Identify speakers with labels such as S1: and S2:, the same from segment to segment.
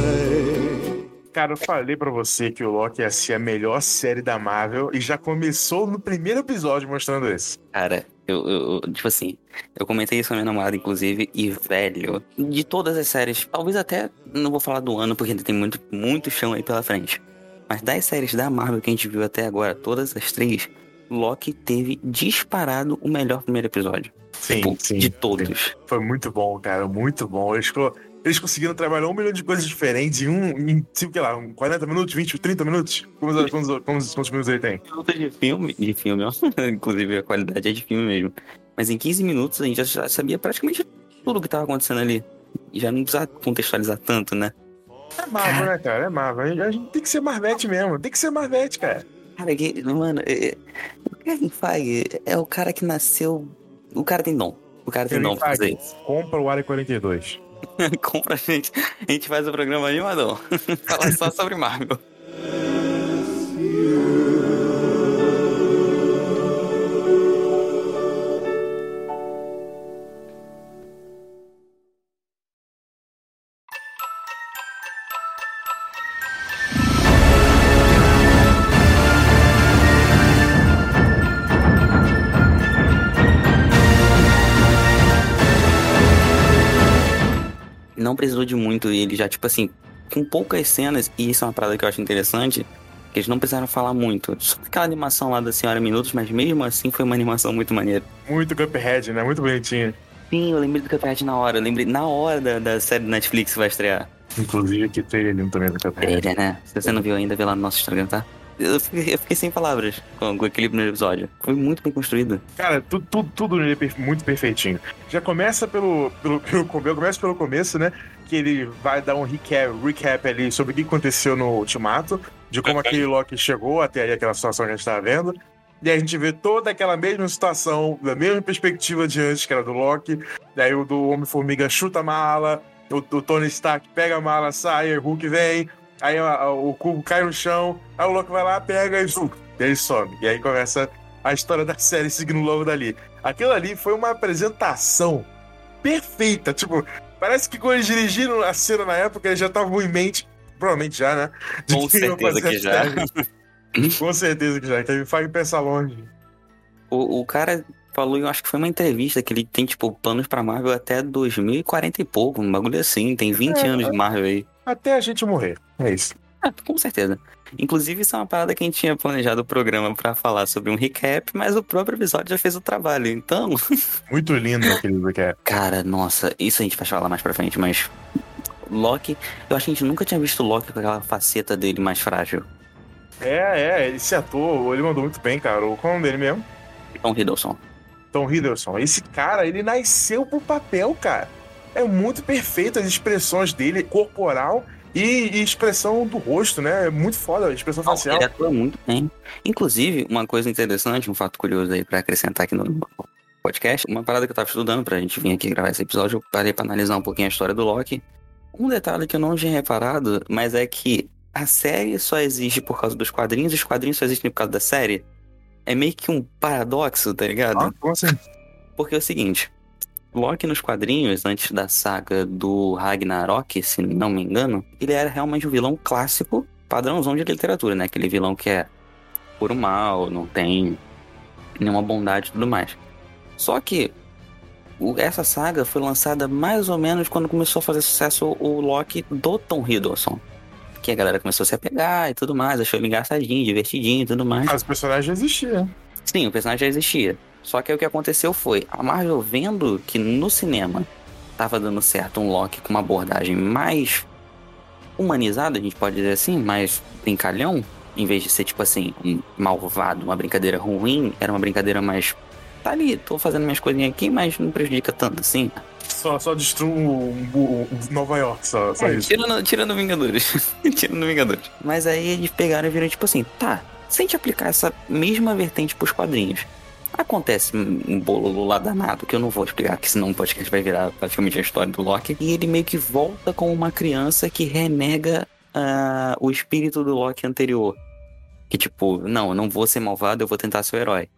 S1: say.
S2: Cara, eu falei pra você que o Loki ia ser a melhor série da Marvel e já começou no primeiro episódio mostrando isso.
S3: Cara, eu, eu- tipo assim, eu comentei isso com a minha namorada, inclusive, e velho, de todas as séries, talvez até, não vou falar do ano, porque ainda tem muito, muito chão aí pela frente. Mas das séries da Marvel que a gente viu até agora, todas as três, Loki teve disparado o melhor primeiro episódio.
S2: Sim,
S3: Tipo,
S2: sim.
S3: de todos.
S2: Foi muito bom, cara, muito bom. Eles, eles conseguiram trabalhar um milhão de coisas diferentes em um, em, sei lá, um 40 minutos, 20, 30 minutos? Quantos, quantos, quantos, quantos minutos ele tem?
S3: De filme, de filme. Inclusive a qualidade é de filme mesmo. Mas em 15 minutos a gente já sabia praticamente tudo o que tava acontecendo ali. E já não precisa contextualizar tanto, né?
S2: É Marvel, né, cara? É Marvel. A gente- tem que ser Marvete mesmo. Tem que ser Marvete, cara.
S3: Cara, que, mano, é- é- o Kevin Feige é o cara que nasceu. O cara tem dom. O cara tem
S2: Kevin
S3: dom pra fazer isso.
S2: Compra o Área 42.
S3: Compra a gente. A gente faz o programa animadão. Fala só sobre Marvel. Ele já, tipo assim, com poucas cenas, e isso é uma parada que eu acho interessante, que eles não precisaram falar muito. Só aquela animação lá da Senhora Minutos, mas mesmo assim foi uma animação muito maneira.
S2: Muito Cuphead, né? Muito bonitinho.
S3: Sim, eu lembrei do Cuphead na hora. Eu lembrei na hora da, da série do Netflix que vai estrear.
S2: Inclusive, aqui trailer também do Cuphead.
S3: Né? Se você não viu ainda, vê lá no nosso Instagram, tá? Eu fiquei, eu fiquei sem palavras com, com aquele primeiro episódio. Foi muito bem construído.
S2: Cara, tu- tu- tudo nele é muito perfeitinho. Já começa pelo, pelo, pelo, come- começa pelo começo, né? Que ele vai dar um recap, recap ali sobre o que aconteceu no Ultimato, de como aquele Loki chegou até aí aquela situação que a gente tava vendo. E aí a gente vê toda aquela mesma situação, da mesma perspectiva de antes, que era do Loki. Daí o do Homem-Formiga chuta a mala, o, o Tony Stark pega a mala, sai, o Hulk vem, aí a- a- o cubo cai no chão, aí o Loki vai lá, pega e zum, e ele some. E aí começa a história da série seguindo logo dali. Aquilo ali foi uma apresentação perfeita. Tipo, parece que quando eles dirigiram a cena na época, eles já estavam em mente, provavelmente já, né?
S3: Com certeza que já.
S2: Com certeza que já. Kevin Feige pensa longe.
S3: O, o cara falou, eu acho que foi uma entrevista, que ele tem, tipo, planos pra Marvel até 2040 e pouco, um bagulho assim. Tem 20
S2: É,
S3: anos de Marvel aí.
S2: Até a gente morrer. É isso.
S3: Ah, com certeza. Inclusive, isso é uma parada que a gente tinha planejado o programa pra falar sobre um recap, mas o próprio episódio já fez o trabalho. Então,
S2: Muito lindo aquele recap.
S3: cara, nossa, isso a gente vai falar mais pra frente, mas. Loki, eu acho que a gente nunca tinha visto o Loki com aquela faceta dele mais frágil.
S2: É, é, esse ator, ele mandou muito bem, cara. O- Qual é o nome dele mesmo?
S3: Tom Hiddleston.
S2: Tom Hiddleston. Esse cara, ele nasceu pro papel, cara. É muito perfeito as expressões dele, corporal e, e expressão do rosto, né? É muito foda a expressão
S3: Não,
S2: facial.
S3: ele atua muito bem. Inclusive, uma coisa interessante, um fato curioso aí pra acrescentar aqui no podcast, uma parada que eu tava estudando pra gente vir aqui gravar esse episódio, eu parei pra analisar um pouquinho a história do Loki. Um detalhe que eu não tinha reparado, mas é que a série só existe por causa dos quadrinhos e os quadrinhos só existem por causa da série. É meio que um paradoxo, tá ligado?
S2: Ah, como assim?
S3: Porque é o seguinte, Loki nos quadrinhos, antes da saga do Ragnarok, se não me engano, ele era realmente um vilão clássico, padrãozão de literatura, né? Aquele vilão que é puro mal, não tem nenhuma bondade e tudo mais. Só que essa saga foi lançada mais ou menos quando começou a fazer sucesso o Loki do Tom Hiddleston. Que a galera começou a se apegar e tudo mais, achou ele engraçadinho, divertidinho e tudo mais.
S2: Mas o personagem já existia.
S3: Sim, o personagem já existia. Só que aí o que aconteceu foi, a Marvel vendo que no cinema tava dando certo um Loki com uma abordagem mais humanizada, a gente pode dizer assim, mais brincalhão, em vez de ser tipo assim, um malvado, uma brincadeira ruim, era uma brincadeira mais. Tá ali, tô fazendo minhas coisinhas aqui, mas não prejudica tanto assim.
S2: Só, só destruiu um, um- um Nova York, só, só
S3: É,
S2: isso.
S3: tirando, tirando Vingadores. tirando Vingadores. Mas aí eles pegaram e viram tipo assim, tá, se a gente aplicar essa mesma vertente pros quadrinhos, acontece um um bolo lá danado, que eu não vou explicar, que senão o podcast vai virar praticamente a história do Loki. E ele meio que volta como uma criança que renega ah, o espírito do Loki anterior. Que tipo, não, eu não vou ser malvado, eu vou tentar ser o herói.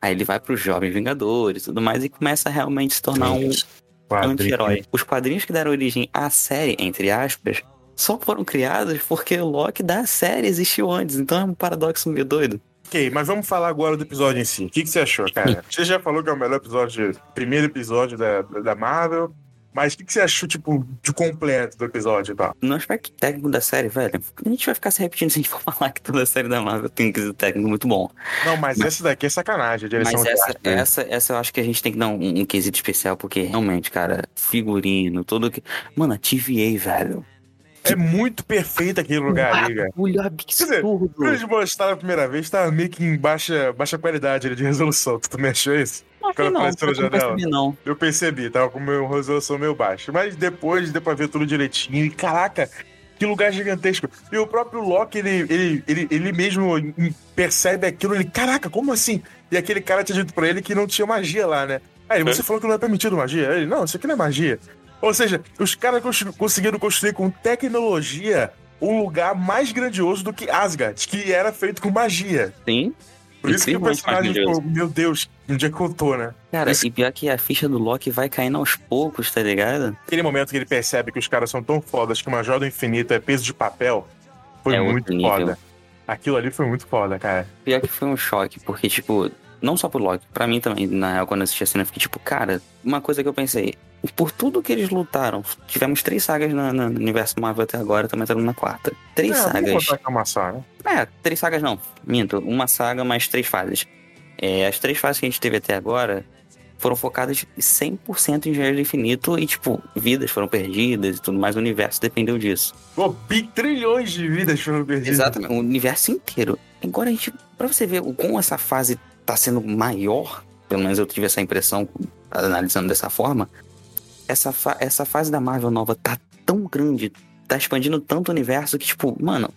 S3: Aí ele vai pros Jovens Vingadores e tudo mais e começa a realmente se tornar um, anti-herói. Os quadrinhos que deram origem à série, entre aspas, só foram criadas porque o Loki da série existiu antes. Então é um paradoxo meio doido.
S2: Ok, mas vamos falar agora do episódio em si. O que, que você achou, cara? você já falou que é o melhor episódio, primeiro episódio da, da Marvel. Mas o que, que, você achou, tipo, de completo do episódio e tal?
S3: No aspecto técnico da série, velho, a gente vai ficar se repetindo se a gente for falar que toda a série da Marvel tem um quesito técnico muito bom.
S2: Não, mas, mas essa daqui é sacanagem, a direção
S3: Mas essa, essa, essa eu acho que a gente tem que dar um, um quesito especial, porque realmente, cara, figurino, tudo que. Mano, a TVA, velho.
S2: É muito perfeito aquele lugar ali, cara.
S3: Bagulho absurdo.
S2: Quando eles mostraram a primeira vez, tava meio que em baixa, baixa qualidade de resolução. Tu também achou isso?
S3: Não, Quando não, apareceu na janela. Percebi, não.
S2: Eu percebi, tava com uma resolução meio baixa. Mas depois deu pra ver tudo direitinho. E caraca, que lugar gigantesco. E o próprio Loki, ele, ele, ele, ele mesmo percebe aquilo. Ele, caraca, como assim? E aquele cara tinha dito pra ele que não tinha magia lá, né? Aí você falou que não é permitido magia. Ele, não, isso aqui não é magia. Ou seja, os caras conseguiram construir com tecnologia um lugar mais grandioso do que Asgard, que era feito com magia.
S3: Sim.
S2: Por isso que o personagem ficou, meu Deus, onde é que eu tô, né?
S3: Cara, isso... e pior que a ficha do Loki vai caindo aos poucos, tá ligado?
S2: Aquele momento que ele percebe que os caras são tão fodas que uma joia do infinito é peso de papel, foi é muito foda. Aquilo ali foi muito foda, cara.
S3: Pior que foi um choque, porque, tipo, não só pro Loki, pra mim também, na real, quando eu assisti a cena, eu fiquei tipo, cara, uma coisa que eu pensei, por tudo que eles lutaram, tivemos três sagas no, no universo Marvel até agora, também estamos na quarta. Três é, sagas.
S2: Uma saga.
S3: É, três sagas não, minto, uma saga mais três fases. É, as três fases que a gente teve até agora foram focadas 100% em Engenheiro do Infinito e, tipo, vidas foram perdidas e tudo mais, o universo dependeu disso.
S2: Pô, trilhões de vidas foram perdidas.
S3: Exatamente, o universo inteiro. Agora a gente, pra você ver o como essa fase tá sendo maior, pelo menos eu tive essa impressão analisando dessa forma, essa, fa essa fase da Marvel nova tá tão grande, tá expandindo tanto o universo que, tipo, mano,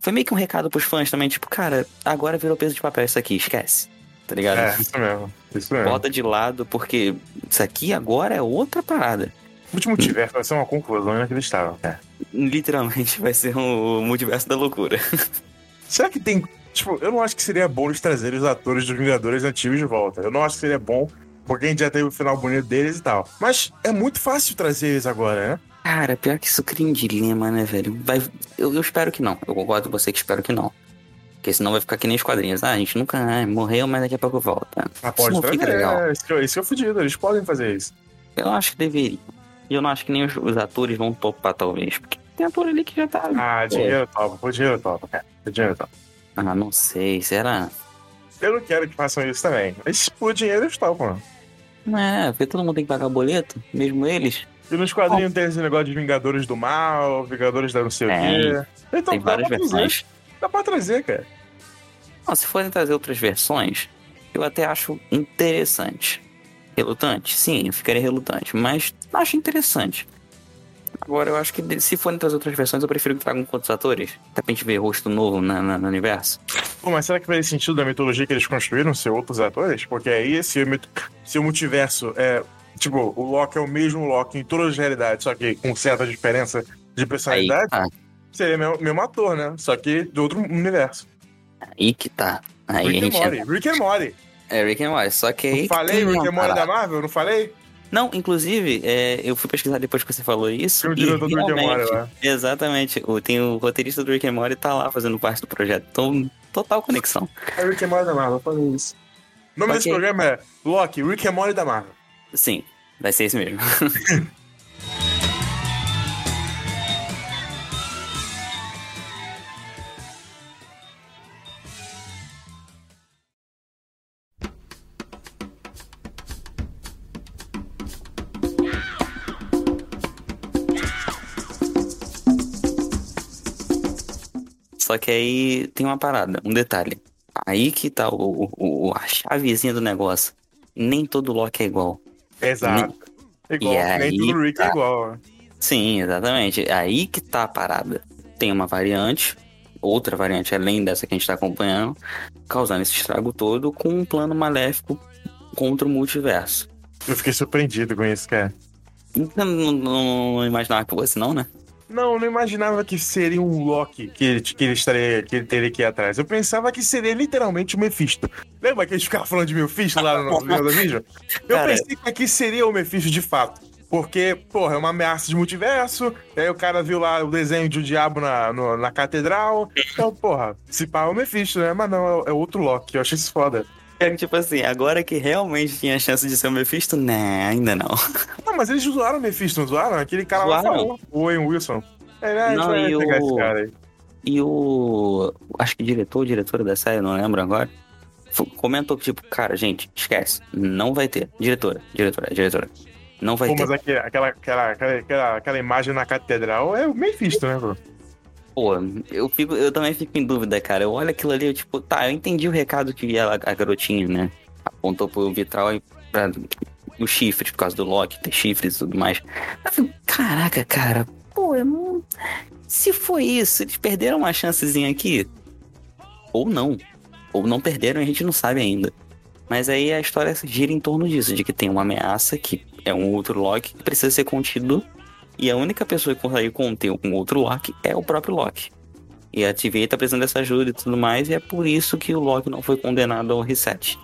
S3: foi meio que um recado pros fãs também, tipo, cara, agora virou peso de papel isso aqui, esquece. Tá ligado?
S2: É, isso mesmo. Isso mesmo.
S3: Bota de lado, porque isso aqui agora é outra parada.
S2: O último multiverso vai ser uma conclusão inacreditável. É.
S3: Literalmente vai ser um multiverso da loucura.
S2: Será que tem. Tipo, eu não acho que seria bom eles trazerem os atores dos Vingadores antigos de volta. Eu não acho que seria bom porque a gente já teve o final bonito deles e tal. Mas é muito fácil trazer eles agora, né?
S3: Cara, pior que isso cria um dilema, né, velho? Vai... Eu, eu espero que não. Eu concordo com você que espero que não. Porque senão vai ficar que nem os quadrinhos. Ah, a gente nunca ah, morreu, mas daqui a pouco volta.
S2: Ah, pode isso trazer, legal. É, isso, isso é fudido, eles podem fazer isso.
S3: Eu acho que deveria. E eu não acho que nem os, os, atores vão topar, talvez. Porque tem ator ali que já tá.
S2: Ah, dinheiro topa, dinheiro topa, cara. Dinheiro topa.
S3: Ah, não sei, será?
S2: Eu não quero que façam isso também. Mas por dinheiro eles topam.
S3: É, porque todo mundo tem que pagar boleto, mesmo eles.
S2: E nos quadrinhos oh. tem esse negócio de Vingadores do Mal, Vingadores da não sei o quê.
S3: Então, tem várias versões.
S2: Dá pra trazer, cara.
S3: Não, se forem trazer outras versões, eu até acho interessante. Relutante? Sim, eu ficaria relutante, mas acho interessante. Agora, eu acho que se forem trazer outras versões, eu prefiro que tragam com outros atores. Até pra gente ver rosto novo na, na, no universo.
S2: Pô, mas será que faz sentido da mitologia que eles construíram ser outros atores? Porque aí, se, se o multiverso é. Tipo, o Loki é o mesmo Loki em todas as realidades, só que com certa diferença de personalidade, tá. seria o mesmo ator, né? Só que de outro universo.
S3: Aí que tá. Aí
S2: Rick and Morty. Rick and Morty.
S3: É, Rick and Morty. Só que aí.
S2: Não falei Rick and Morty da Marvel? Não falei?
S3: Não, inclusive, é, eu fui pesquisar depois que você falou isso.
S2: Tem o diretor do Rick and Morty lá.
S3: Exatamente. O, tem o roteirista do Rick and Morty tá lá fazendo parte do projeto. Então, total conexão.
S2: É Rick and Morty da Marvel, falei isso. O nome desse programa é Loki, Rick and Morty da Marvel.
S3: Sim, vai ser isso mesmo. Só que aí tem uma parada, um detalhe. Aí que tá o, o, a chavezinha do negócio. Nem todo Loki é igual.
S2: Exato. Nem... Igual, nem todo Rick é tá... é igual.
S3: Sim, exatamente. Aí que tá a parada. Tem uma variante, outra variante além dessa que a gente tá acompanhando, causando esse estrago todo com um plano maléfico contra o multiverso.
S2: Eu fiquei surpreendido com isso, cara.
S3: Não, não, não imaginava que fosse, não, né?
S2: Não, não imaginava que seria um Loki que ele, que ele estaria, que ele teria que ir atrás. Eu pensava que seria literalmente o Mephisto. Lembra que a gente ficava falando de Mephisto lá no nosso vídeo? Eu Cara, pensei que aqui seria o Mephisto de fato. Porque, porra, é uma ameaça de multiverso. Aí o cara viu lá o desenho de o diabo na, no- na catedral. Então, porra, se pá é o Mephisto, né? Mas não, é, é outro Loki. Eu achei isso foda.
S3: É tipo assim, agora que realmente tinha chance de ser o Mephisto, né, ainda não.
S2: Não, mas eles zoaram o Mephisto, não zoaram? Aquele cara lá
S3: Zoaram.
S2: falou, o Owen Wilson. É, gente
S3: Não, e o-
S2: cara aí.
S3: E o. Acho que diretor ou diretora da série, não lembro agora. Comentou que, tipo, cara, gente, esquece. Não vai ter. Diretora, diretora, diretora. Não vai
S2: Pô,
S3: ter.
S2: mas aquela, aquela, aquela, aquela imagem na catedral é o Mephisto, né, bro?
S3: Pô, eu, fico, eu também fico em dúvida, cara. Eu olho aquilo ali, eu, tipo, tá, eu entendi o recado que ela, a garotinha, né? Apontou pro vitral e pra o chifre, por causa do Loki, ter chifres e tudo mais. Eu fico, caraca, cara, pô, eu não. Se foi isso, eles perderam uma chancezinha aqui. Ou não. Ou não perderam e a gente não sabe ainda. Mas aí a história gira em torno disso, de que tem uma ameaça que é um outro Loki que precisa ser contido e a única pessoa que consegue conter um outro Loki é o próprio Loki. E a TVA tá precisando dessa ajuda e tudo mais, e é por isso que o Loki não foi condenado ao reset.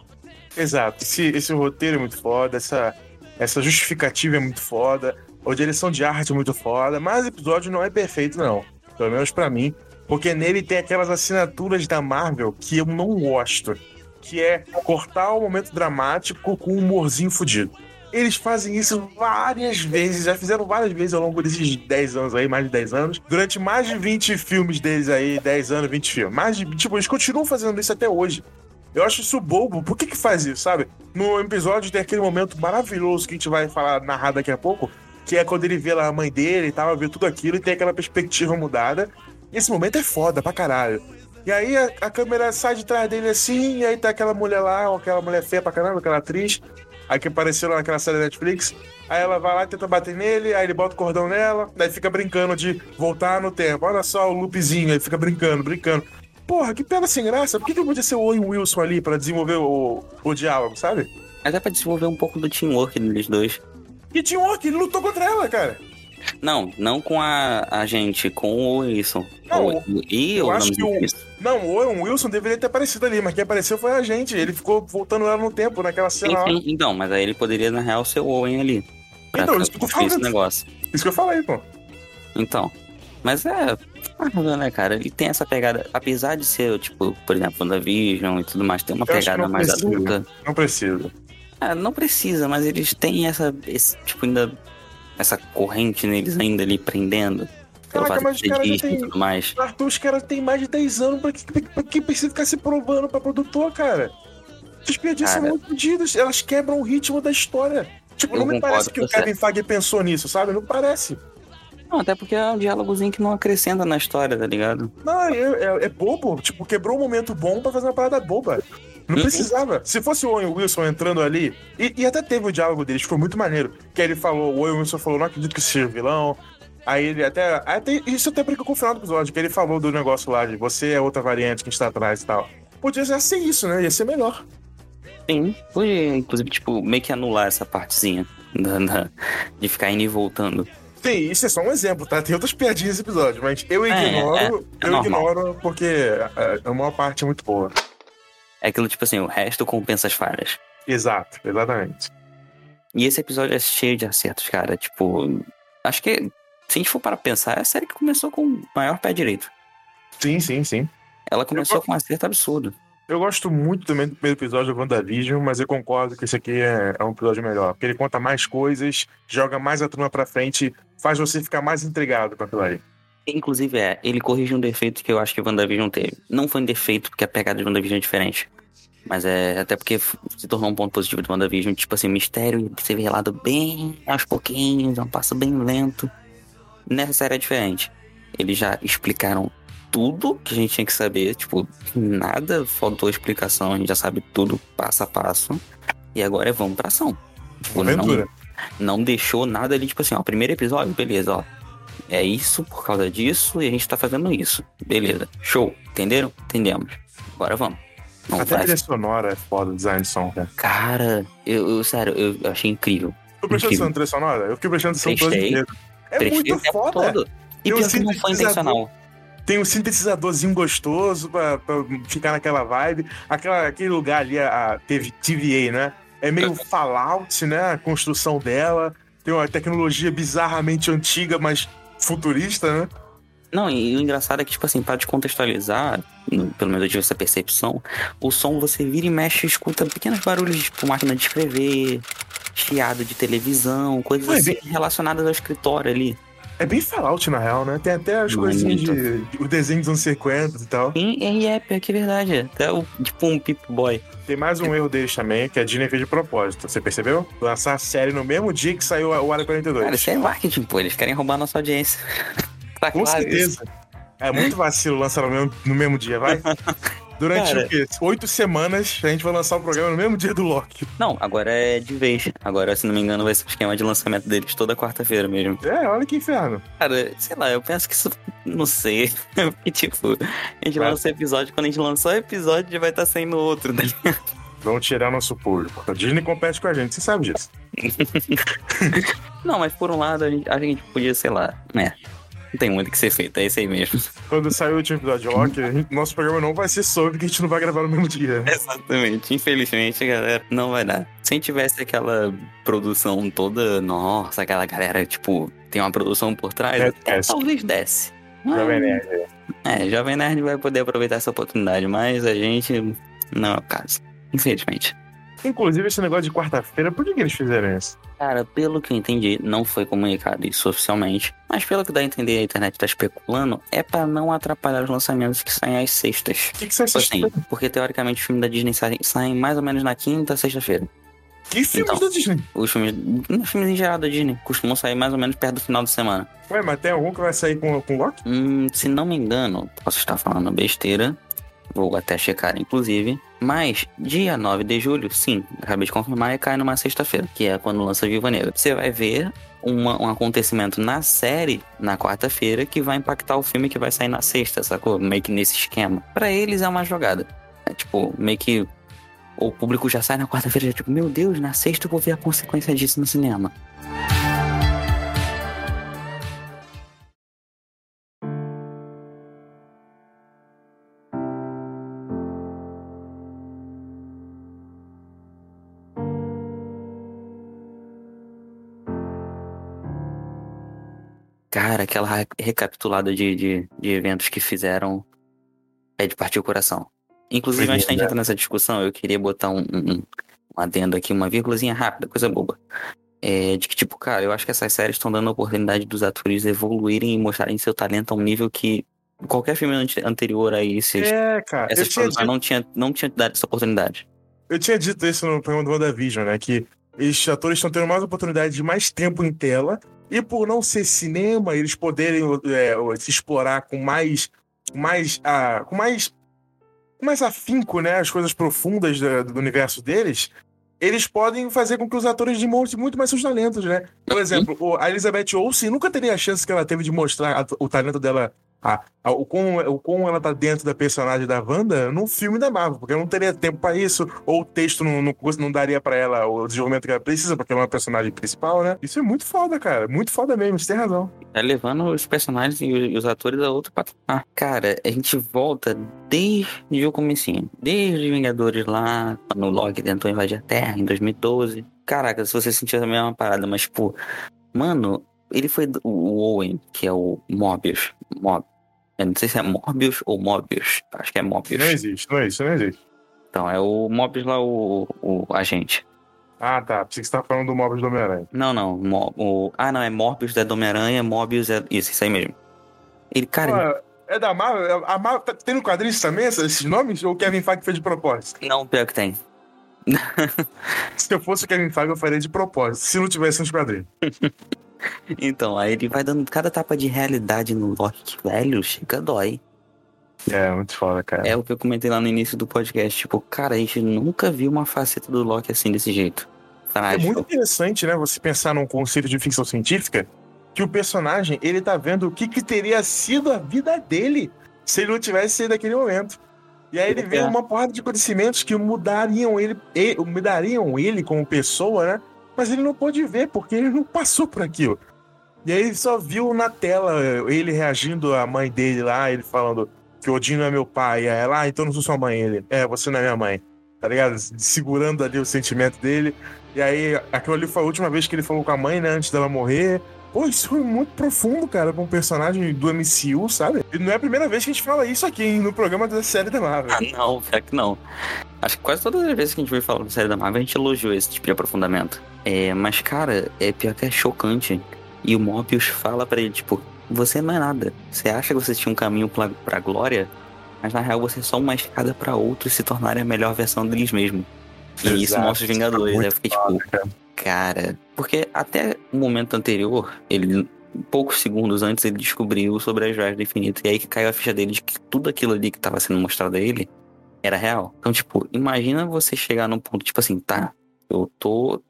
S2: Exato. Esse, esse roteiro é muito foda, essa, essa justificativa é muito foda, a direção de arte é muito foda, mas o episódio não é perfeito, não. Pelo menos pra mim. Porque nele tem aquelas assinaturas da Marvel que eu não gosto. Que é cortar o momento dramático com um humorzinho fudido. Eles fazem isso várias vezes, já fizeram várias vezes ao longo desses 10 anos aí, mais de 10 anos. Durante mais de 20 filmes deles aí, 10 anos, 20 filmes. Mais de, tipo, eles continuam fazendo isso até hoje. Eu acho isso bobo. Por que que faz isso, sabe? No episódio tem aquele momento maravilhoso que a gente vai falar, narrar daqui a pouco, que é quando ele vê lá a mãe dele e tal, vê tudo aquilo e tem aquela perspectiva mudada. E esse momento é foda pra caralho. E aí a, a câmera sai de trás dele assim, e aí tá aquela mulher lá, aquela mulher feia pra caramba, aquela atriz, aí que apareceu lá naquela série da Netflix. Aí ela vai lá e tenta bater nele, aí ele bota o cordão nela, daí fica brincando de voltar no tempo. Olha só o loopzinho, aí fica brincando, brincando. Porra, que pena sem graça. Por que, que não podia ser o Owen Wilson ali pra desenvolver o, o diálogo, sabe?
S3: Mas é pra desenvolver um pouco do teamwork deles dois.
S2: E um orc, ele lutou contra ela, cara.
S3: Não, não com a, a gente, com o Wilson.
S2: Não,
S3: O- e
S2: eu
S3: o
S2: acho que o-? Não, o Owen Wilson deveria ter aparecido ali, mas quem apareceu foi a gente. Ele ficou voltando ela no tempo, naquela cena lá.
S3: sim. Então, mas aí ele poderia, na real, ser o Owen ali. Pra
S2: Então, isso que eu
S3: construir esse negócio.
S2: Isso que eu falei, pô.
S3: Então. Mas é. foda, né, cara? Ele tem essa pegada. Apesar de ser, tipo, por exemplo, WandaVision e tudo mais, tem uma
S2: Eu
S3: pegada mais
S2: precisa.
S3: adulta.
S2: Não precisa.
S3: Ah, não precisa, mas eles têm essa. Esse, tipo, ainda. Essa corrente neles ainda ali prendendo.
S2: Caraca, mas os caras
S3: tudo mais.
S2: Arthur, os caras têm mais de 10 anos. Pra que, pra que precisa ficar se provando pra produtor, cara? São
S3: Cara.
S2: muito fodidas. Elas quebram o ritmo da história. Tipo,
S3: Eu
S2: não me parece que o. Kevin Feige pensou nisso, sabe? Não parece.
S3: Não, até porque é um diálogozinho que não acrescenta na história, tá ligado?
S2: Não, é, é- é bobo. Tipo, quebrou um momento bom pra fazer uma parada boba. Não
S3: Uhum.
S2: precisava. Se fosse o Owen Wilson entrando ali, e, e até teve o diálogo deles, foi muito maneiro. Que ele falou, o Owen Wilson falou, não acredito que seja vilão. Aí ele até, até. Isso até brinca com o final do episódio, que ele falou do negócio lá de você é outra variante que está atrás e tal. Podia já ser isso, né? Ia ser melhor.
S3: Sim, podia, inclusive, tipo, meio que anular essa partezinha da- da- de ficar indo e voltando.
S2: Sim, isso é só um exemplo, tá? Tem outras piadinhas nesse episódio, mas eu
S3: É,
S2: ignoro,
S3: é, é
S2: eu
S3: normal.
S2: ignoro porque é, é uma parte muito boa.
S3: É aquilo, tipo assim, o resto compensa as falhas.
S2: Exato, exatamente.
S3: E esse episódio é cheio de acertos, cara. Tipo, acho que, se a gente for para pensar, é a série que começou com o maior pé direito.
S2: Sim, sim, sim.
S3: Ela começou com um acerto absurdo.
S2: Eu gosto muito também do primeiro episódio do WandaVision, mas eu concordo que esse aqui é, é um episódio melhor. Porque ele conta mais coisas, joga mais a turma pra frente, faz você ficar mais intrigado com aquilo aí.
S3: Inclusive, é, ele corrige um defeito que eu acho que o WandaVision teve. Não foi um defeito, porque a pegada de WandaVision é diferente. Mas é até porque se tornou um ponto positivo de WandaVision, tipo assim, mistério ser revelado bem aos pouquinhos, é um passo bem lento. Nessa série é diferente. Eles já explicaram tudo que a gente tinha que saber, tipo, nada faltou explicação, a gente já sabe tudo passo a passo. E agora é vamos pra ação. Tipo, não,
S2: Aventura.
S3: não deixou nada ali, tipo assim, ó, primeiro episódio, beleza, ó. É isso por causa disso e a gente tá fazendo isso. Beleza, show. Entenderam? Entendemos. Agora vamos. Não
S2: Até a trilha sonora é foda, design de som, cara.
S3: Cara, eu, eu- sério, eu, achei incrível.
S2: Tu prestou atenção na trilha sonora? Eu fiquei prestando atenção todo inteiro. É muito
S3: o
S2: foda.
S3: todo. E pior que não foi
S2: sintetizador.
S3: intencional.
S2: Tem um sintetizadorzinho gostoso pra, pra ficar naquela vibe. Aquela, aquele lugar ali, a, a TV TVA, né? É meio Fallout, né? A construção dela. tem uma tecnologia bizarramente antiga, mas futurista, né?
S3: Não, e o engraçado é que, tipo assim, pra te contextualizar, pelo menos eu tive essa percepção, o som você vira e mexe e escuta pequenos barulhos, tipo máquina de escrever, chiado de televisão, coisas
S2: Ué,
S3: assim
S2: bem-
S3: relacionadas ao escritório ali.
S2: É bem Fallout, na real, né? Tem até as
S3: Não,
S2: coisinhas de, de. O desenho dos anos 50 e tal.
S3: Sim, e é pior que verdade. Até o, tipo um Pip Boy.
S2: Tem mais um erro deles também, que a Disney fez de propósito. Você percebeu? Lançar a série no mesmo dia que saiu o Área 42.
S3: Cara, isso é marketing, pô. Eles querem roubar a nossa audiência. tá
S2: Com
S3: claro isso.
S2: certeza. É muito vacilo lançar no mesmo, no mesmo dia, vai? Durante
S3: Cara.
S2: o quê? Oito semanas, a gente vai lançar o programa no mesmo dia do Loki.
S3: Não, agora é de vez. Agora, se não me engano, vai ser o esquema de lançamento deles toda quarta-feira mesmo.
S2: É, olha que inferno.
S3: Cara, sei lá, eu penso que isso. Não sei. Porque, tipo, a gente
S2: Vai.
S3: lança episódio, quando a gente lançar o episódio, já vai estar saindo outro, tá ligado?
S2: Vão tirar nosso público. A Disney compete com a gente, você sabe disso.
S3: Não, mas por um lado, a gente, a gente podia, sei lá, né? Não tem muito o que ser feito, é isso aí mesmo.
S2: Quando sair o último episódio de Loki, nosso programa não vai ser sobre, que a gente não vai gravar no mesmo dia.
S3: Exatamente. Infelizmente, galera, não vai dar. Se a gente tivesse aquela produção toda, nossa, aquela galera, tipo, tem uma produção por trás,
S2: É,
S3: até talvez desse.
S2: Jovem Nerd.
S3: É, Jovem Nerd vai poder aproveitar essa oportunidade, mas a gente não é o caso. Infelizmente.
S2: Inclusive, esse negócio de quarta-feira, por que, que eles fizeram isso?
S3: Cara, pelo que eu entendi, não foi comunicado isso oficialmente, mas pelo que dá a entender, a internet tá especulando, é pra não atrapalhar os lançamentos que saem às sextas.
S2: O que, que você
S3: Tipo assim, porque teoricamente os filmes da Disney saem, saem mais ou menos na quinta, sexta-feira.
S2: Que filmes
S3: então.
S2: da Disney?
S3: Os filmes, os filmes em geral da Disney costumam sair mais ou menos perto do final de semana.
S2: Ué, mas tem algum que vai sair com, com Loki?
S3: Hum, se não me engano, posso estar falando besteira, vou até checar inclusive, mas dia 9 de julho, sim, acabei de confirmar, e cai numa sexta-feira, que é quando lança Viva Negra. Você vai ver uma- um acontecimento na série na quarta-feira que vai impactar o filme que vai sair na sexta, sacou? Meio que nesse esquema. Pra eles é uma jogada. É tipo, meio que o público já sai na quarta-feira, já tipo, meu Deus, na sexta eu vou ver a consequência disso no cinema. Cara, aquela re- recapitulada de, de, de eventos que fizeram é de partir o coração. Inclusive,
S2: Foi
S3: antes da gente entrar nessa discussão, eu queria botar um, um, um adendo aqui, uma vírgulazinha rápida, coisa boba. É, de que, tipo, cara, eu acho que essas séries estão dando a oportunidade dos atores evoluírem e mostrarem seu talento a um nível que qualquer filme ante- anterior a esse,
S2: É, cara.
S3: Essas
S2: tinha, dito,
S3: não tinha, não tinha dado essa oportunidade.
S2: eu tinha dito isso no programa do WandaVision, né? Que esses atores estão tendo mais oportunidade de mais tempo em tela. E por não ser cinema, eles poderem é, se explorar com mais. mais ah, com mais. com mais afinco, né? As coisas profundas da- do universo deles. Eles podem fazer com que os atores demonstrem muito mais seus talentos, né? Por exemplo, o- a Elizabeth Olsen nunca teria a chance que ela teve de mostrar o talento dela a, a- o, como, o ela tá dentro da personagem da Wanda num filme da Marvel, porque ela não teria tempo pra isso, ou o texto não, não, não daria pra ela o desenvolvimento que ela precisa, porque ela é uma personagem principal, né? Isso é muito foda, cara. Muito foda mesmo, você tem razão.
S3: Tá levando os personagens e os- atores a outro patamar. Cara, a gente volta desde o comecinho. Desde Vingadores lá, quando o Loki tentou invadir a Terra em 2012. Caraca, se você sentiu a mesma parada, mas, tipo, mano, ele foi o Owen, que é o Mobius. Mob. Eu não sei se é Morbius ou Mobius. Acho que é Mobius.
S2: Não existe, não existe, não existe.
S3: Então, é o Mobius lá, o, o agente.
S2: Ah, tá. Pensei que você tava falando do Móveis do Homem-Aranha.
S3: Não, não. Mo- o... Ah, não, é Morbius é do Homem-Aranha, Mobius é. Isso, isso aí mesmo. Ele, cara,
S2: É da Marvel? A Marvel tá- tem no quadrinho isso também, esses nomes? Ou o Kevin Feige fez de propósito?
S3: não, pior que tem.
S2: Se eu fosse o Kevin Feige, eu faria de propósito, se não tivesse nos quadrinhos.
S3: Então, aí ele vai dando cada tapa de realidade no Loki, que, velho, chega dói.
S2: É, muito foda, cara.
S3: É o que eu comentei lá no início do podcast. Tipo, cara, a gente nunca viu uma faceta do Loki assim desse jeito.
S2: É muito interessante, né, você pensar num conceito de ficção científica que o personagem, ele tá vendo o que, que teria sido a vida dele se ele não tivesse sido naquele momento. E aí ele vê
S3: É.
S2: uma porrada de acontecimentos que mudariam ele, e- mudariam ele como pessoa, né? Mas ele não pôde ver, porque ele não passou por aquilo. E aí ele só viu na tela ele reagindo à mãe dele lá, ele falando que Odin não é meu pai. E aí ela, ah, então não sou sua mãe. Ele, é, você não é minha mãe. Tá ligado? Segurando ali o sentimento dele. E aí, aquilo ali foi a última vez que ele falou com a mãe, né? Antes dela morrer. Pô, isso foi muito profundo, cara, pra um personagem do MCU, sabe? E não é a primeira vez que a gente fala isso aqui hein, no programa da série da Marvel.
S3: Ah, não, pior que não. Acho que quase todas as vezes que a gente veio falar da série da Marvel, a gente elogiou esse tipo de aprofundamento. É, mas, cara, é pior que é chocante. E o Mobius fala para ele, tipo, você não é nada. Você acha que você tinha um caminho pra, pra glória, mas na real você é só uma escada para outros se tornarem a melhor versão deles mesmos. E Exato, isso mostra os Vingadores. Tá eu fiquei tipo, cara. Porque até o momento anterior, ele. Poucos segundos antes ele descobriu sobre as joias do infinito. E aí que caiu a ficha dele de que tudo aquilo ali que estava sendo mostrado a ele era real. Então, tipo, imagina você chegar num ponto, tipo assim, tá, eu tô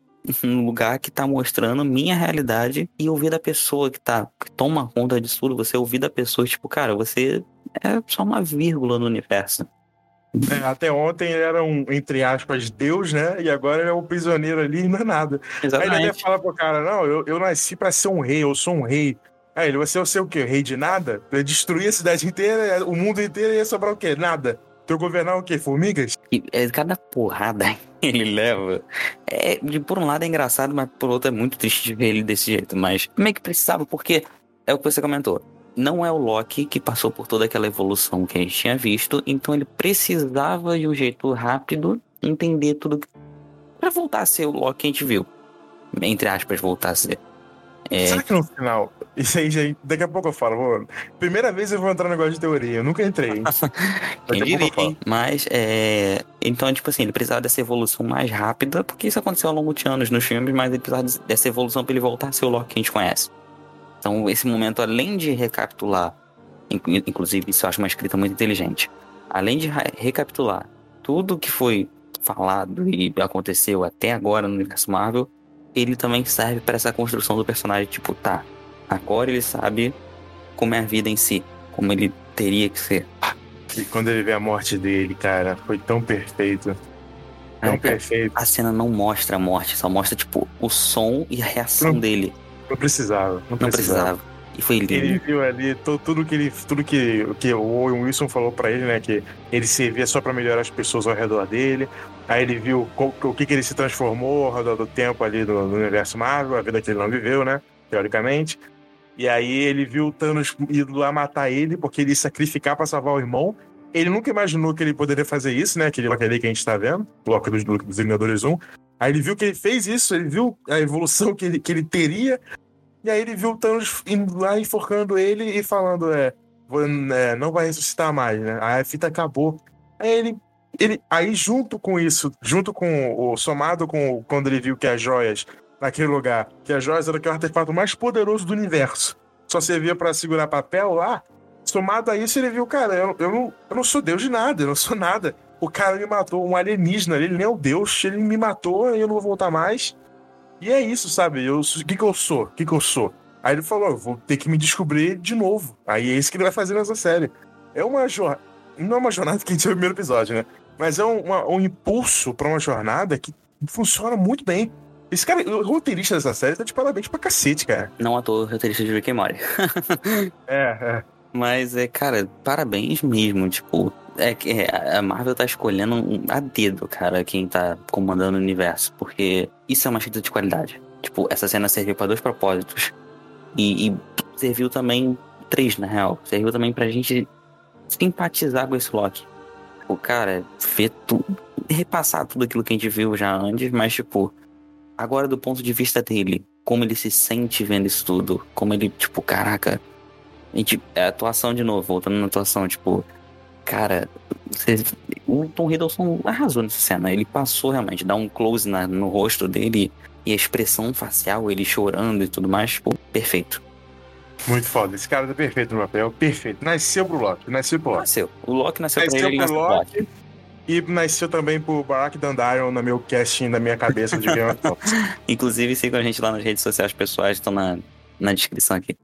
S3: num lugar que tá mostrando minha realidade e ouvir da pessoa que tá, que toma conta disso tudo, você ouvir da pessoa, tipo, cara, você é só uma vírgula no universo.
S2: É, até ontem ele era um, entre aspas, Deus, né? E agora ele é um prisioneiro ali e não é nada. Exatamente. Aí ele até fala pro cara, não, eu, eu nasci para ser um rei, eu sou um rei. Aí ele, você é o seu quê? Rei de nada? Pra destruir a cidade inteira, o mundo inteiro ia sobrar o quê? Nada. Teu governar o quê? Formigas?
S3: E é, cada porrada que ele leva. É, de, por um lado é engraçado, mas por outro é muito triste de ver ele desse jeito. Mas meio que precisava, porque é o que você comentou não é o Loki que passou por toda aquela evolução que a gente tinha visto, então ele precisava de um jeito rápido entender tudo para voltar a ser o Loki que a gente viu. Entre aspas, voltar a ser.
S2: É... Será que no final. Isso aí, já, daqui a pouco eu falo. Vou, primeira vez eu vou entrar no negócio de teoria. Eu nunca entrei.
S3: Quem diria, Mas, é. Então, tipo assim, ele precisava dessa evolução mais rápida, porque isso aconteceu ao longo de anos nos filmes, mas ele precisava dessa evolução pra ele voltar a ser o Loki que a gente conhece. Então, esse momento, além de recapitular, inclusive, isso eu acho uma escrita muito inteligente, além de recapitular tudo que foi falado e aconteceu até agora no universo Marvel, ele também serve para essa construção do personagem, tipo, tá, agora ele sabe como é a vida em si, como ele teria que ser.
S2: E quando ele vê a morte dele, cara, foi tão perfeito. Tão perfeito.
S3: A cena não mostra a morte, só mostra, tipo, o som e a reação não. dele.
S2: Não precisava. Não,
S3: não precisava. E foi lindo.
S2: Ele viu ali tudo, tudo que ele, tudo que, que o Owen Wilson falou para ele, né, que ele servia só para melhorar as pessoas ao redor dele. Aí ele viu o, o que, que ele se transformou ao redor do tempo ali do, do universo Marvel, a vida que ele não viveu, né, teoricamente. E aí ele viu o Thanos indo lá matar ele porque ele ia sacrificar para salvar o irmão. Ele nunca imaginou que ele poderia fazer isso, né? Aquele Loki ali que a gente tá vendo, o Loki dos, dos Vingadores 1. Aí ele viu que ele fez isso, ele viu a evolução que ele, que ele teria e aí ele viu o Thanos indo lá enforcando ele e falando, é, é, não vai ressuscitar mais, né? Aí a fita acabou. Aí ele, ele. Aí junto com isso, junto com o. somado com quando ele viu que as joias, naquele lugar, que as joias eram o artefato mais poderoso do universo. Só servia para segurar papel lá. Somado a isso, ele viu, cara, eu, eu, não, eu não sou Deus de nada, eu não sou nada. O cara me matou, um alienígena, ele nem é o Deus, ele me matou e eu não vou voltar mais. E é isso, sabe? O que, que eu sou? O que, que eu sou? Aí ele falou: vou ter que me descobrir de novo. Aí é isso que ele vai fazer nessa série. É uma jornada. Não é uma jornada que a gente viu no primeiro episódio, né? Mas é um, uma, um impulso para uma jornada que funciona muito bem. Esse cara, o roteirista dessa série tá de parabéns pra cacete, cara.
S3: Não à toa, roteirista de Rick and Morty.
S2: é, é.
S3: Mas é, cara, parabéns mesmo. Tipo, é que é, a Marvel tá escolhendo a dedo, cara, quem tá comandando o universo. Porque isso é uma escrita de qualidade. Tipo, essa cena serviu para dois propósitos. E, e, serviu também. Três, na real. Serviu também pra gente simpatizar com esse Loki. O cara, ver tudo. Repassar tudo aquilo que a gente viu já antes, mas, tipo, agora do ponto de vista dele, como ele se sente vendo isso tudo. Como ele, tipo, caraca. A gente, é atuação de novo, voltando na atuação, tipo, cara, você, o Tom Hiddleston arrasou nessa cena. Ele passou realmente, dá um close na, no rosto dele e a expressão facial, ele chorando e tudo mais, pô, perfeito.
S2: Muito foda. Esse cara tá perfeito no papel, perfeito. Nasceu pro Loki, nasceu pro Loki.
S3: Nasceu. O Loki nasceu, nasceu pra ele, pro Loki. Loki.
S2: E nasceu também pro Barack Dandarion no meu casting da minha cabeça de Game of Thrones.
S3: Inclusive, sigam a gente lá nas redes sociais pessoais, estão na, na descrição aqui.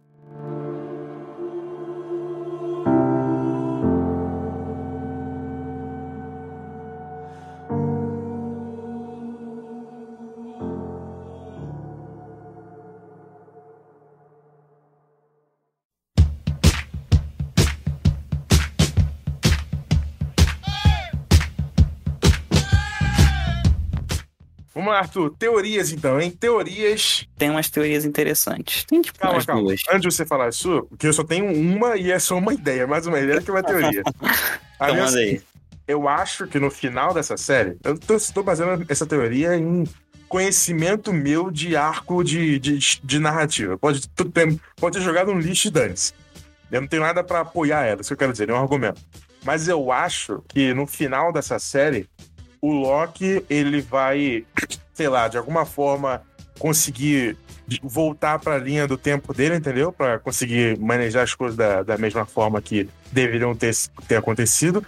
S2: Arthur. Teorias, então, hein? Teorias.
S3: Tem umas teorias interessantes. Tem tipo
S2: Calma, calma.
S3: duas.
S2: Antes de você falar a sua, porque eu só tenho uma e é só uma ideia, mais uma ideia que uma teoria. A
S3: Então
S2: minha-
S3: aí.
S2: eu acho que no final dessa série, eu tô, tô baseando essa teoria em conhecimento meu de arco de, de, de narrativa. Pode, ter, pode ter jogado um lixo e dane-se. Eu não tenho nada pra apoiar ela, isso que eu quero dizer, nenhum argumento. Mas eu acho que no final dessa série, o Loki, ele vai, sei lá, de alguma forma conseguir voltar pra linha do tempo dele, entendeu? Pra conseguir manejar as coisas da, da mesma forma que deveriam ter, ter acontecido.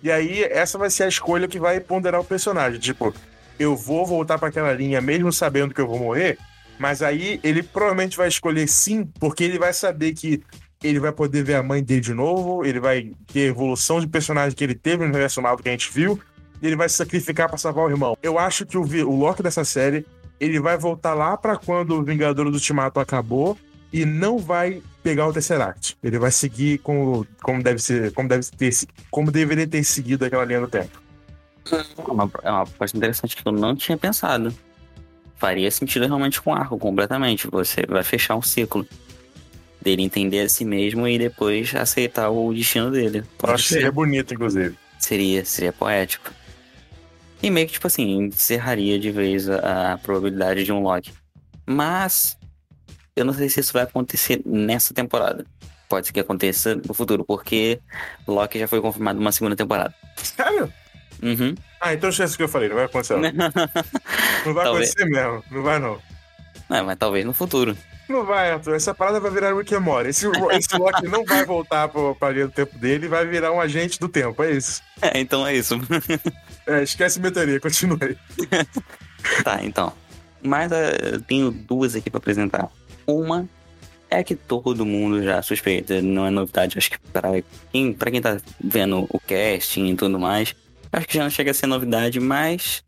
S2: E aí, essa vai ser a escolha que vai ponderar o personagem. Tipo, eu vou voltar pra aquela linha mesmo sabendo que eu vou morrer, mas aí ele provavelmente vai escolher sim, porque ele vai saber que ele vai poder ver a mãe dele de novo, ele vai ter a evolução de personagem que ele teve no universo Marvel que a gente viu, e ele vai se sacrificar pra salvar o irmão. Eu acho que o, o Loki dessa série, ele vai voltar lá pra quando o Vingador do Ultimato acabou e não vai pegar o Tesseract. Ele vai seguir como, como deve ser, como deve ter, como deveria ter seguido aquela linha do tempo.
S3: É uma, é uma proposta interessante que eu não tinha pensado. Faria sentido realmente com o arco, completamente. Você vai fechar um ciclo. Dele entender a si mesmo e depois aceitar o destino dele.
S2: Eu
S3: Pode
S2: acho que
S3: ser.
S2: seria bonito, inclusive.
S3: Seria, seria poético. E meio que, tipo assim, encerraria de vez a, a probabilidade de um Loki. Mas, eu não sei se isso vai acontecer nessa temporada. Pode ser que aconteça no futuro, porque Loki já foi confirmado uma segunda temporada.
S2: Sério?
S3: Uhum.
S2: Ah, então o que eu falei, não vai acontecer. Não, não vai
S3: Talvez.
S2: acontecer mesmo. Não vai, não.
S3: É, mas talvez no futuro.
S2: Não vai, Arthur. Essa parada vai virar Rick and Morty. Esse, esse Loki não vai voltar pra linha do tempo dele e vai virar um agente do tempo. É isso.
S3: É, então é isso.
S2: É, esquece minha teoria, continue.
S3: tá, então. Mas eh, eu tenho duas aqui pra apresentar. Uma é que todo mundo já suspeita, não é novidade. Acho que pra quem, pra quem tá vendo o casting e tudo mais, acho que já não chega a ser novidade, mas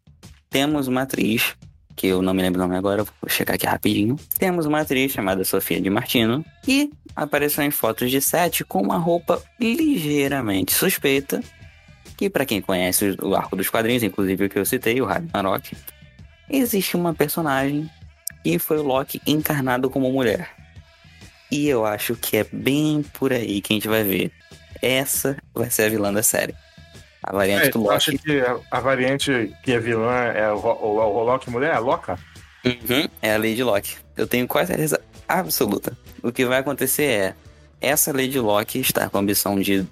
S3: temos uma atriz, que eu não me lembro o nome agora, vou checar aqui rapidinho. Temos uma atriz chamada Sofia de Martino, que apareceu em fotos de set com uma roupa ligeiramente suspeita, que pra quem conhece o arco dos quadrinhos, inclusive o que eu citei, o Ragnarok, existe uma personagem que foi o Loki encarnado como mulher. E eu acho que é bem por aí que a gente vai ver. Essa vai ser a vilã da série. A variante
S2: É,
S3: do Loki.
S2: que a, variante que é vilã é o, o, o Loki mulher? A Loca?
S3: Uhum, é a Lady Locke. Eu tenho quase certeza absoluta. O que vai acontecer é essa Lady Locke está com a ambição de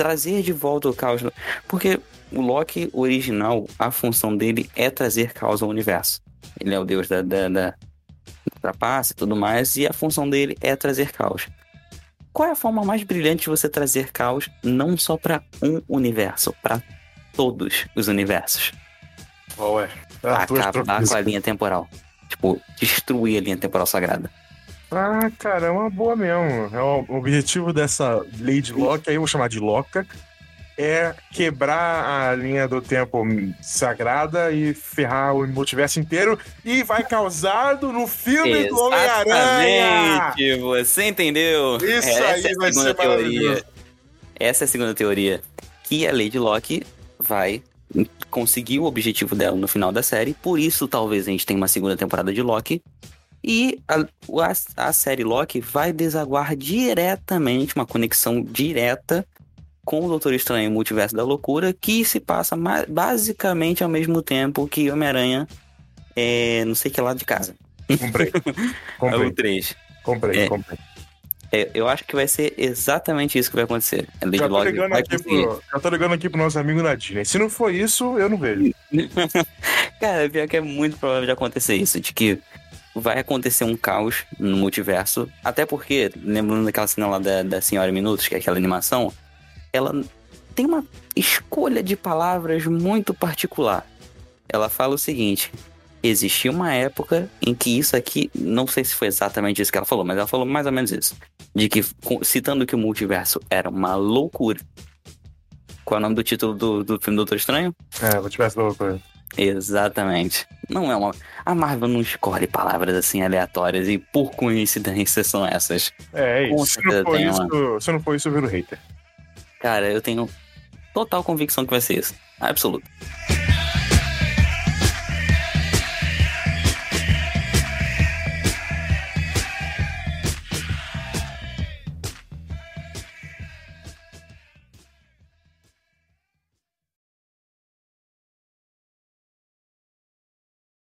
S3: trazer de volta o caos. Porque o Loki original, a função dele é trazer caos ao universo. Ele é o deus da, da, da trapaça e tudo mais, e a função dele é trazer caos. Qual é a forma mais brilhante de você trazer caos não só para um universo, para todos os universos?
S2: Qual é?
S3: Acabar com a linha temporal. Tipo, destruir a linha temporal sagrada.
S2: Ah, cara, é uma boa mesmo. É o objetivo dessa Lady Locke, aí eu vou chamar de Loca, é quebrar a linha do tempo sagrada e ferrar o multiverso inteiro e vai causado no filme do Homem-Aranha!
S3: Você entendeu?
S2: Isso
S3: Essa
S2: aí
S3: é a
S2: vai
S3: segunda
S2: ser
S3: teoria. Essa é a segunda teoria. Que a Lady Locke vai conseguir o objetivo dela no final da série. Por isso, talvez a gente tenha uma segunda temporada de Loki. E a, a, a série Loki vai desaguar diretamente, uma conexão direta com o Doutor Estranho e o Multiverso da Loucura, que se passa basicamente ao mesmo tempo que Homem-Aranha, é, não sei que lado de casa.
S2: Comprei.
S3: É o
S2: Comprei,
S3: 3.
S2: comprei,
S3: É.
S2: comprei.
S3: É, eu acho que vai ser exatamente isso que vai acontecer. A Lady
S2: Já tô, ligando
S3: vai
S2: aqui pro, já tô ligando aqui pro nosso amigo na Disney. Se não for isso, eu não vejo.
S3: Cara, pior que é muito provável de acontecer isso, de que vai acontecer um caos no multiverso. Até porque, lembrando daquela cena lá da, da Senhora Minutos, que é aquela animação, ela tem uma escolha de palavras muito particular. Ela fala o seguinte: existia uma época em que isso aqui, não sei se foi exatamente isso que ela falou, mas ela falou mais ou menos isso. De que, citando que o multiverso era uma loucura. Qual é o nome do título do, do filme Doutor Estranho?
S2: É, peço outra coisa.
S3: Exatamente. Não é uma. A Marvel não escolhe palavras assim aleatórias e por coincidência são essas.
S2: É, é isso. Se não, for isso se não for isso, eu viro hater.
S3: Cara, eu tenho total convicção que vai ser isso. Absoluto.